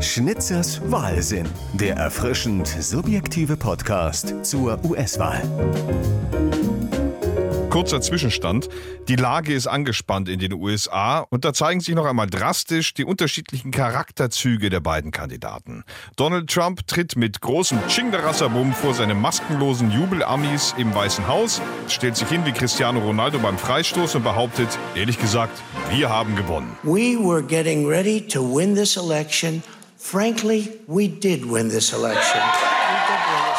Schnitzers Wahlsinn, der erfrischend subjektive Podcast zur US-Wahl. Kurzer Zwischenstand. Die Lage ist angespannt in den USA und da zeigen sich noch einmal drastisch die unterschiedlichen Charakterzüge der beiden Kandidaten. Donald Trump tritt mit großem Chingdarassabum vor seine maskenlosen Jubelamis im Weißen Haus, stellt sich hin wie Cristiano Ronaldo beim Freistoß und behauptet, ehrlich gesagt, wir haben gewonnen. We were getting ready to win this election. Frankly, we did win this election.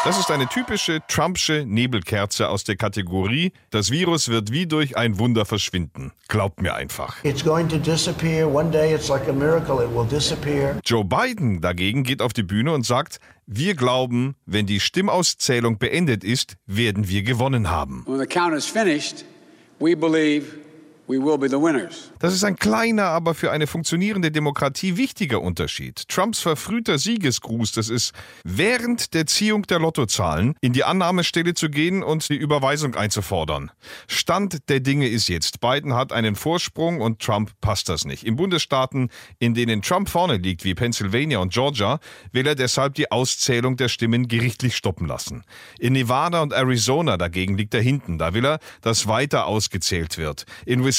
Das ist eine typische Trumpsche Nebelkerze aus der Kategorie, das Virus wird wie durch ein Wunder verschwinden. Glaubt mir einfach. It's going to disappear. One day it's like a miracle. It will disappear. Joe Biden dagegen geht auf die Bühne und sagt, wir glauben, wenn die Stimmauszählung beendet ist, werden wir gewonnen haben. When the count is finished, we believe Das ist ein kleiner, aber für eine funktionierende Demokratie wichtiger Unterschied. Trumps verfrühter Siegesgruß, das ist während der Ziehung der Lottozahlen in die Annahmestelle zu gehen und die Überweisung einzufordern. Stand der Dinge ist jetzt, Biden hat einen Vorsprung und Trump passt das nicht. In Bundesstaaten, in denen Trump vorne liegt, wie Pennsylvania und Georgia, will er deshalb die Auszählung der Stimmen gerichtlich stoppen lassen. In Nevada und Arizona dagegen liegt er hinten. Da will er, dass weiter ausgezählt wird. In Wisconsin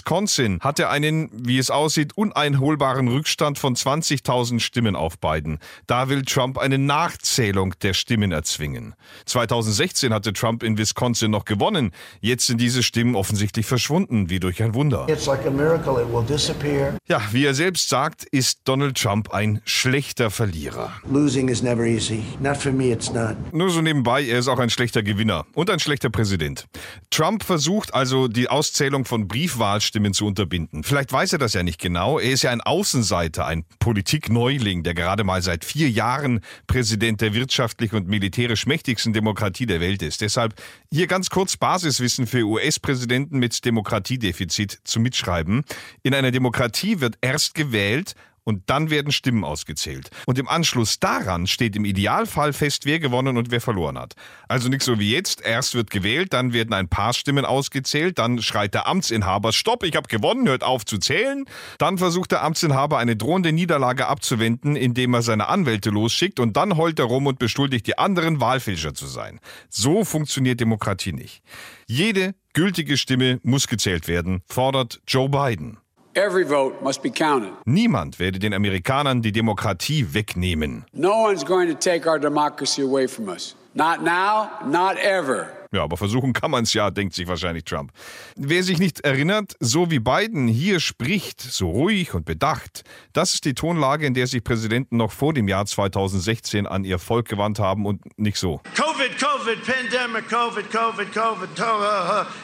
hat er einen, wie es aussieht, uneinholbaren Rückstand von 20.000 Stimmen auf Biden. Da will Trump eine Nachzählung der Stimmen erzwingen. 2016 hatte Trump in Wisconsin noch gewonnen. Jetzt sind diese Stimmen offensichtlich verschwunden, wie durch ein Wunder. It's like a miracle. It will disappear. Ja, wie er selbst sagt, ist Donald Trump ein schlechter Verlierer. Losing is never easy. Not for me, it's not. Nur so nebenbei, er ist auch ein schlechter Gewinner und ein schlechter Präsident. Trump versucht also, die Auszählung von Briefwahlstimmen zu unterbinden. Vielleicht weiß er das ja nicht genau. Er ist ja ein Außenseiter, ein Politikneuling, der gerade mal seit vier Jahren Präsident der wirtschaftlich und militärisch mächtigsten Demokratie der Welt ist. Deshalb hier ganz kurz Basiswissen für US-Präsidenten mit Demokratiedefizit zum Mitschreiben. In einer Demokratie wird erst gewählt, und dann werden Stimmen ausgezählt. Und im Anschluss daran steht im Idealfall fest, wer gewonnen und wer verloren hat. Also nicht so wie jetzt, erst wird gewählt, dann werden ein paar Stimmen ausgezählt, dann schreit der Amtsinhaber, stopp, ich habe gewonnen, hört auf zu zählen. Dann versucht der Amtsinhaber eine drohende Niederlage abzuwenden, indem er seine Anwälte losschickt und dann heult er rum und beschuldigt die anderen, Wahlfälscher zu sein. So funktioniert Demokratie nicht. Jede gültige Stimme muss gezählt werden, fordert Joe Biden. Every vote must be counted. Niemand werde den Amerikanern die Demokratie wegnehmen. No one's going to take our democracy away from us. Not now, not ever. Ja, aber versuchen kann man es ja, denkt sich wahrscheinlich Trump. Wer sich nicht erinnert, so wie Biden hier spricht, so ruhig und bedacht, das ist die Tonlage, in der sich Präsidenten noch vor dem Jahr 2016 an ihr Volk gewandt haben und nicht so. COVID, COVID, pandemic, COVID, COVID, COVID.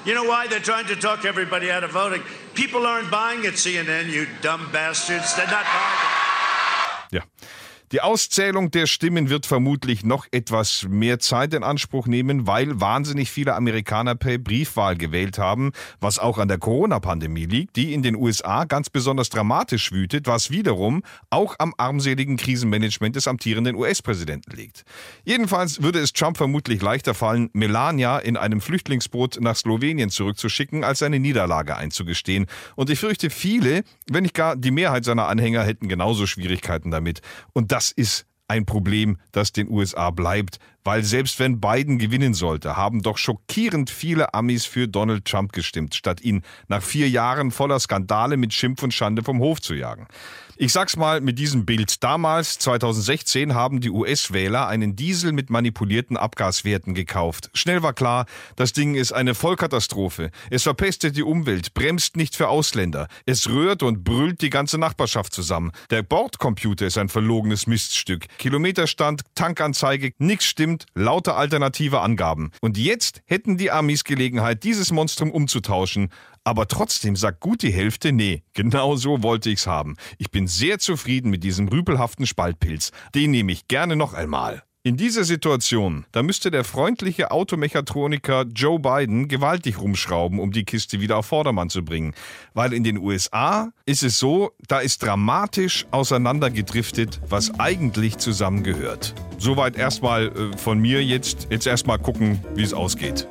You know why they're trying to talk everybody out of voting? People aren't buying at CNN, you dumb bastards. They're not buying it. Ja. Die Auszählung der Stimmen wird vermutlich noch etwas mehr Zeit in Anspruch nehmen, weil wahnsinnig viele Amerikaner per Briefwahl gewählt haben, was auch an der Corona-Pandemie liegt, die in den USA ganz besonders dramatisch wütet, was wiederum auch am armseligen Krisenmanagement des amtierenden US-Präsidenten liegt. Jedenfalls würde es Trump vermutlich leichter fallen, Melania in einem Flüchtlingsboot nach Slowenien zurückzuschicken, als eine Niederlage einzugestehen. Und ich fürchte, viele, wenn nicht gar die Mehrheit seiner Anhänger, hätten genauso Schwierigkeiten damit. Und das ist ein Problem, das den USA bleibt, weil selbst wenn Biden gewinnen sollte, haben doch schockierend viele Amis für Donald Trump gestimmt, statt ihn nach vier Jahren voller Skandale mit Schimpf und Schande vom Hof zu jagen. Ich sag's mal mit diesem Bild. Damals, 2016, haben die US-Wähler einen Diesel mit manipulierten Abgaswerten gekauft. Schnell war klar, das Ding ist eine Vollkatastrophe. Es verpestet die Umwelt, bremst nicht für Ausländer. Es rührt und brüllt die ganze Nachbarschaft zusammen. Der Bordcomputer ist ein verlogenes Miststück. Kilometerstand, Tankanzeige, nix stimmt, lauter alternative Angaben. Und jetzt hätten die Amis Gelegenheit, dieses Monstrum umzutauschen. Aber trotzdem sagt gut die Hälfte, nee, genau so wollte ich's haben. Ich bin sehr zufrieden mit diesem rüpelhaften Spaltpilz. Den nehme ich gerne noch einmal. In dieser Situation, da müsste der freundliche Automechatroniker Joe Biden gewaltig rumschrauben, um die Kiste wieder auf Vordermann zu bringen. Weil in den USA ist es so, da ist dramatisch auseinandergedriftet, was eigentlich zusammengehört. Soweit erstmal äh, von mir jetzt. Jetzt erstmal gucken, wie es ausgeht.